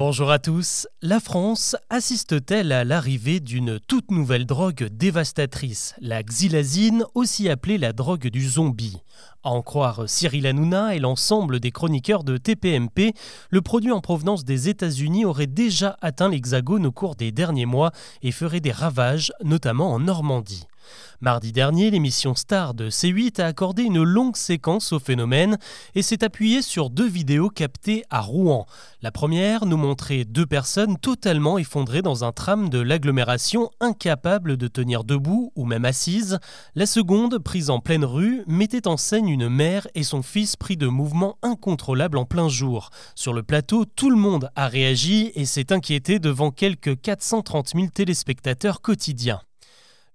Bonjour à tous. La France assiste-t-elle à l'arrivée d'une toute nouvelle drogue dévastatrice, la xylazine, aussi appelée la drogue du zombie? À en croire Cyril Hanouna et l'ensemble des chroniqueurs de TPMP, le produit en provenance des États-Unis aurait déjà atteint l'Hexagone au cours des derniers mois et ferait des ravages, notamment en Normandie. Mardi dernier, l'émission Star de C8 a accordé une longue séquence au phénomène et s'est appuyée sur deux vidéos captées à Rouen. La première nous montrait deux personnes totalement effondrées dans un tram de l'agglomération, incapables de tenir debout ou même assises. La seconde, prise en pleine rue, mettait en scène une mère et son fils pris de mouvements incontrôlables en plein jour. Sur le plateau, tout le monde a réagi et s'est inquiété devant quelques 430 000 téléspectateurs quotidiens.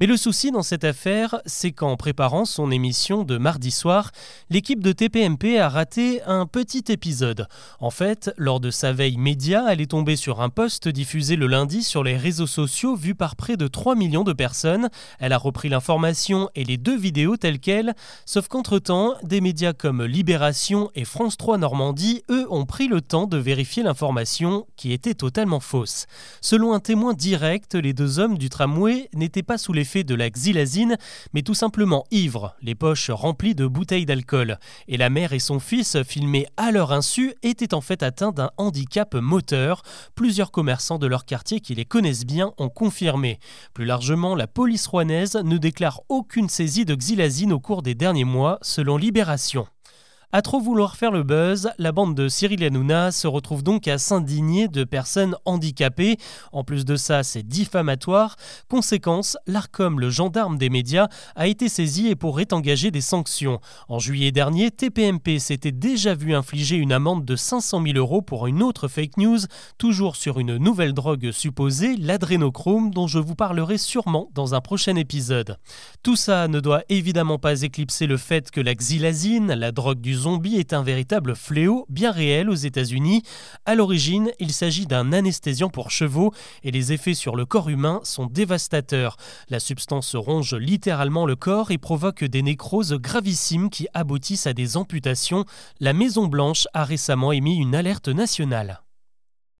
Mais le souci dans cette affaire, c'est qu'en préparant son émission de mardi soir, l'équipe de TPMP a raté un petit épisode. En fait, lors de sa veille média, elle est tombée sur un post diffusé le lundi sur les réseaux sociaux vu par près de 3 millions de personnes. Elle a repris l'information et les deux vidéos telles quelles, sauf qu'entre-temps, des médias comme Libération et France 3 Normandie, eux, ont pris le temps de vérifier l'information qui était totalement fausse. Selon un témoin direct, les deux hommes du tramway n'étaient pas sous les fait de la xylazine, mais tout simplement ivres, les poches remplies de bouteilles d'alcool. Et la mère et son fils, filmés à leur insu, étaient en fait atteints d'un handicap moteur. Plusieurs commerçants de leur quartier qui les connaissent bien ont confirmé. Plus largement, la police rouennaise ne déclare aucune saisie de xylazine au cours des derniers mois, selon Libération. À trop vouloir faire le buzz, la bande de Cyril Hanouna se retrouve donc à s'indigner de personnes handicapées. En plus de ça, c'est diffamatoire. Conséquence, l'ARCOM, le gendarme des médias, a été saisi et pourrait engager des sanctions. En juillet dernier, TPMP s'était déjà vu infliger une amende de 500 000 euros pour une autre fake news, toujours sur une nouvelle drogue supposée, l'adrénochrome, dont je vous parlerai sûrement dans un prochain épisode. Tout ça ne doit évidemment pas éclipser le fait que la xylazine, la drogue du zombie est un véritable fléau bien réel aux États-Unis. À l'origine, il s'agit d'un anesthésiant pour chevaux et les effets sur le corps humain sont dévastateurs. La substance ronge littéralement le corps et provoque des nécroses gravissimes qui aboutissent à des amputations. La Maison Blanche a récemment émis une alerte nationale.